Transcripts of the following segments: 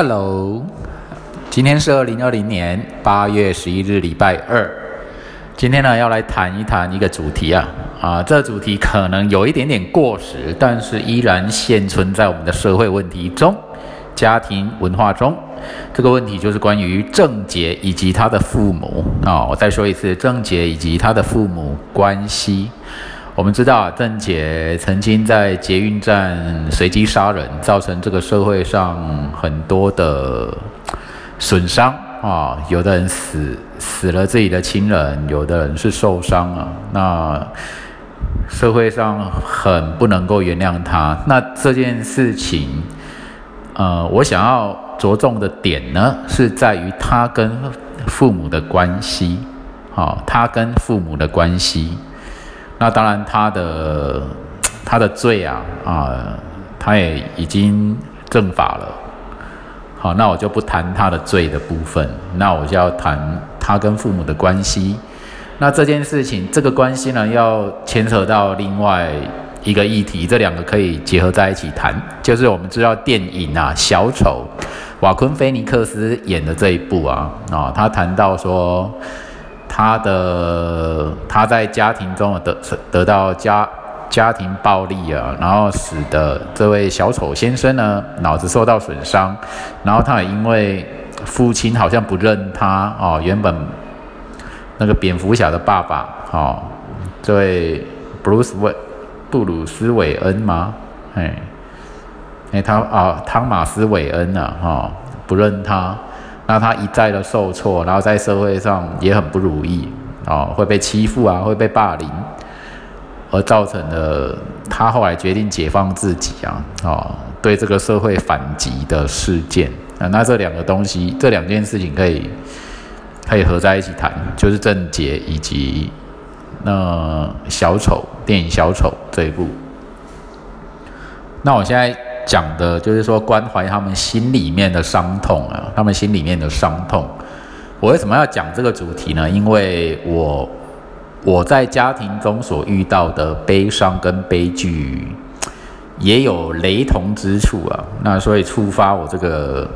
Hello，今天是二零二零年八月十一日，礼拜二。今天呢，要来谈一谈一个主题啊啊，这主题可能有一点点过时，但是依然现存在我们的社会问题中、家庭文化中。这个问题就是关于郑杰以及他的父母啊。我再说一次，郑杰以及他的父母关系。我们知道啊，郑杰曾经在捷运站随机杀人，造成这个社会上很多的损伤啊。有的人死死了自己的亲人，有的人是受伤了。那社会上很不能够原谅他。那这件事情，呃，我想要着重的点呢，是在于他跟父母的关系。好，他跟父母的关系。那当然，他的他的罪啊啊，他也已经正法了。好，那我就不谈他的罪的部分，那我就要谈他跟父母的关系。那这件事情，这个关系呢，要牵扯到另外一个议题，这两个可以结合在一起谈，就是我们知道电影啊《小丑》，瓦昆菲尼克斯演的这一部啊啊，他谈到说。他的他在家庭中得得到家家庭暴力啊，然后使得这位小丑先生呢脑子受到损伤，然后他也因为父亲好像不认他哦，原本那个蝙蝠侠的爸爸哦，这位布鲁斯韦布鲁斯韦恩吗？哎哎他啊汤马斯韦恩啊哈不认他。那他一再的受挫，然后在社会上也很不如意啊，会被欺负啊，会被霸凌，而造成了他后来决定解放自己啊，啊，对这个社会反击的事件啊，那这两个东西，这两件事情可以可以合在一起谈，就是郑杰以及那小丑电影小丑这一部。那我现在。讲的就是说关怀他们心里面的伤痛啊，他们心里面的伤痛。我为什么要讲这个主题呢？因为我我在家庭中所遇到的悲伤跟悲剧也有雷同之处啊。那所以触发我这个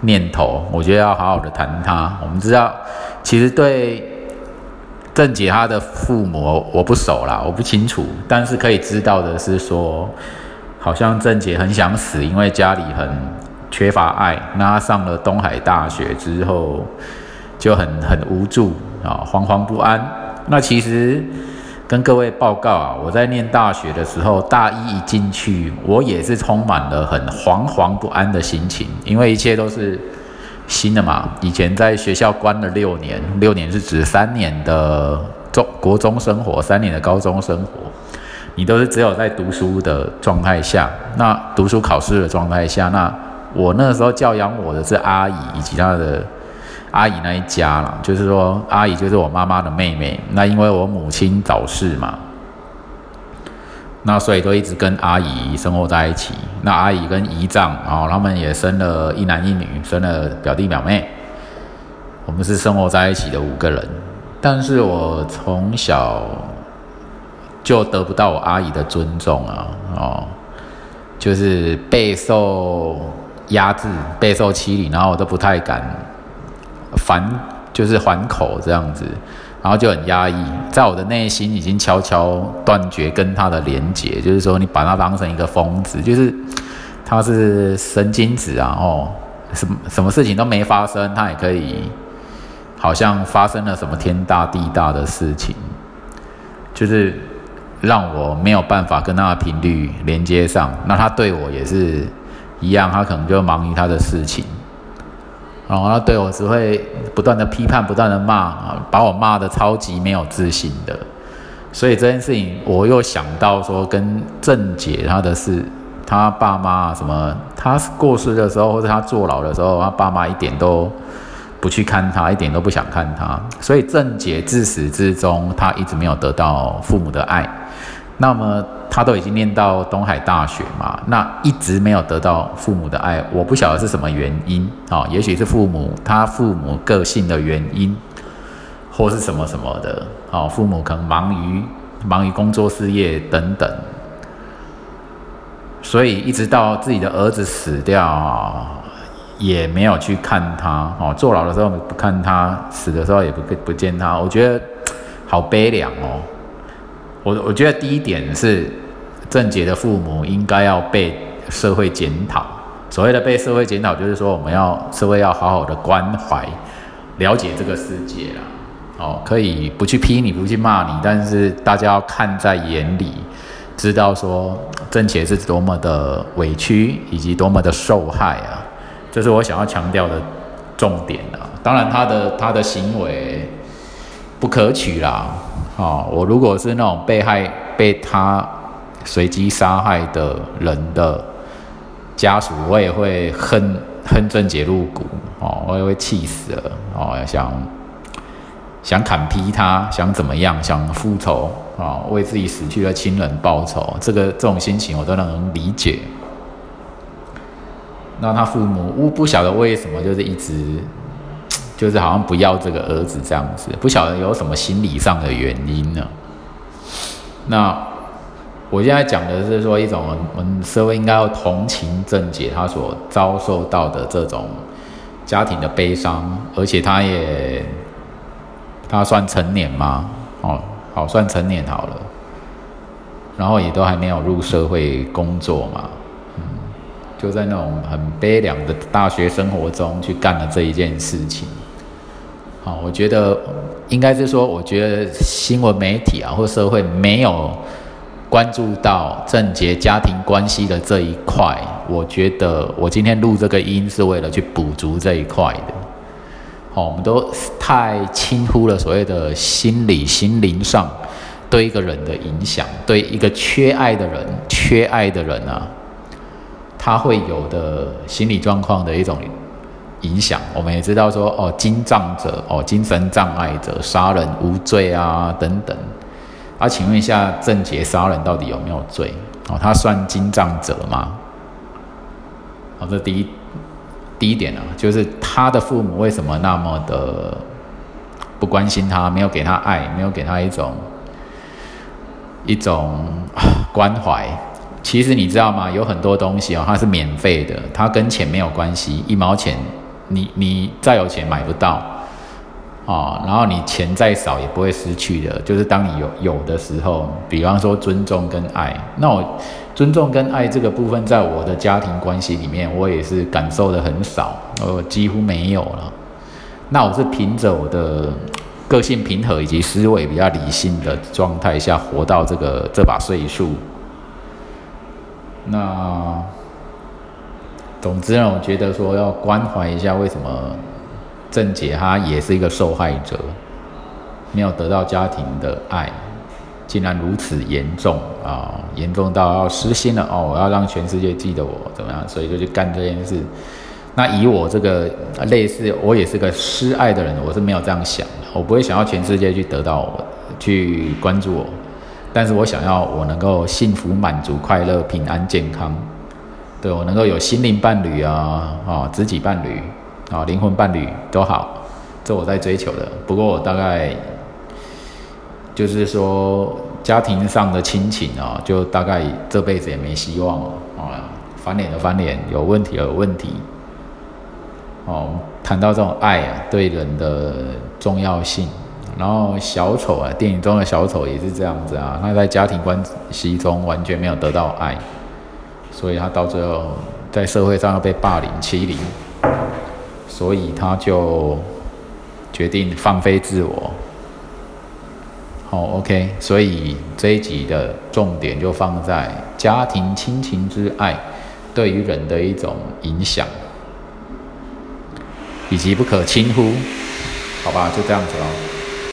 念头，我觉得要好好的谈他。我们知道，其实对郑姐她的父母我不熟啦，我不清楚，但是可以知道的是说。好像郑杰很想死，因为家里很缺乏爱。那他上了东海大学之后，就很很无助啊，惶惶不安。那其实跟各位报告啊，我在念大学的时候，大一一进去，我也是充满了很惶惶不安的心情，因为一切都是新的嘛。以前在学校关了六年，六年是指三年的中国中生活，三年的高中生活。你都是只有在读书的状态下，那读书考试的状态下，那我那时候教养我的是阿姨以及她的阿姨那一家啦，就是说阿姨就是我妈妈的妹妹。那因为我母亲早逝嘛，那所以都一直跟阿姨生活在一起。那阿姨跟姨丈然后，他们也生了一男一女，生了表弟表妹。我们是生活在一起的五个人，但是我从小。就得不到我阿姨的尊重啊，哦，就是备受压制、备受欺凌，然后我都不太敢反，就是还口这样子，然后就很压抑，在我的内心已经悄悄断绝跟他的连结，就是说你把他当成一个疯子，就是他是神经质啊，哦，什么什么事情都没发生，他也可以好像发生了什么天大地大的事情，就是。让我没有办法跟他的频率连接上，那他对我也是一样，他可能就忙于他的事情，然后他对我只会不断的批判，不断的骂，把我骂的超级没有自信的。所以这件事情，我又想到说，跟郑姐他的事，他爸妈什么，他过世的时候或者他坐牢的时候，他爸妈一点都不去看他，一点都不想看他。所以郑姐自始至终，她一直没有得到父母的爱。那么他都已经念到东海大学嘛，那一直没有得到父母的爱，我不晓得是什么原因啊？也许是父母他父母个性的原因，或是什么什么的啊？父母可能忙于忙于工作事业等等，所以一直到自己的儿子死掉，也没有去看他哦，坐牢的时候不看他，死的时候也不不见他，我觉得好悲凉哦。我我觉得第一点是郑杰的父母应该要被社会检讨。所谓的被社会检讨，就是说我们要社会要好好的关怀、了解这个世界啦。哦，可以不去批你，不去骂你，但是大家要看在眼里，知道说郑杰是多么的委屈，以及多么的受害啊。这是我想要强调的重点啊。当然，他的他的行为不可取啦。哦，我如果是那种被害被他随机杀害的人的。家属我也会恨恨郑杰入骨哦，我也会气死了哦，想想砍劈他，想怎么样，想复仇啊，为自己死去的亲人报仇，这个这种心情我都能理解。那他父母我不晓得为什么就是一直就是好像不要这个儿子这样子，不晓得有什么心理上的原因呢？那。我现在讲的是说一种我们社会应该要同情郑姐她所遭受到的这种家庭的悲伤，而且她也她算成年吗？哦，好算成年好了，然后也都还没有入社会工作嘛，嗯，就在那种很悲凉的大学生活中去干了这一件事情。好，我觉得应该是说，我觉得新闻媒体啊或社会没有。关注到郑杰家庭关系的这一块，我觉得我今天录这个音是为了去补足这一块的。好，我们都太轻忽了所谓的心理、心灵上对一个人的影响，对一个缺爱的人、缺爱的人啊，他会有的心理状况的一种影响。我们也知道说，哦，精障者，哦，精神障碍者，杀人无罪啊，等等。啊，请问一下，郑杰杀人到底有没有罪？哦，他算精障者吗？好，这第一第一点啊，就是他的父母为什么那么的不关心他，没有给他爱，没有给他一种一种关怀？其实你知道吗？有很多东西哦，它是免费的，它跟钱没有关系，一毛钱你你再有钱买不到。啊，然后你钱再少也不会失去的，就是当你有有的时候，比方说尊重跟爱，那我尊重跟爱这个部分，在我的家庭关系里面，我也是感受的很少，呃，几乎没有了。那我是凭着我的个性平和以及思维比较理性的状态下活到这个这把岁数。那总之呢，我觉得说要关怀一下，为什么？郑姐她也是一个受害者，没有得到家庭的爱，竟然如此严重啊！严重到要失心了哦！我要让全世界记得我怎么样？所以就去干这件事。那以我这个类似，我也是个失爱的人，我是没有这样想的。我不会想要全世界去得到我，去关注我，但是我想要我能够幸福、满足、快乐、平安、健康，对我能够有心灵伴侣啊啊，知己伴侣。啊，灵魂伴侣都好，这我在追求的。不过我大概就是说，家庭上的亲情啊，就大概这辈子也没希望了啊。翻脸的翻脸，有问题有问题。哦，谈到这种爱啊，对人的重要性。然后小丑啊，电影中的小丑也是这样子啊，他在家庭关系中完全没有得到爱，所以他到最后在社会上要被霸凌欺凌。所以他就决定放飞自我。好，OK，所以这一集的重点就放在家庭亲情之爱对于人的一种影响，以及不可轻忽。好吧，就这样子了。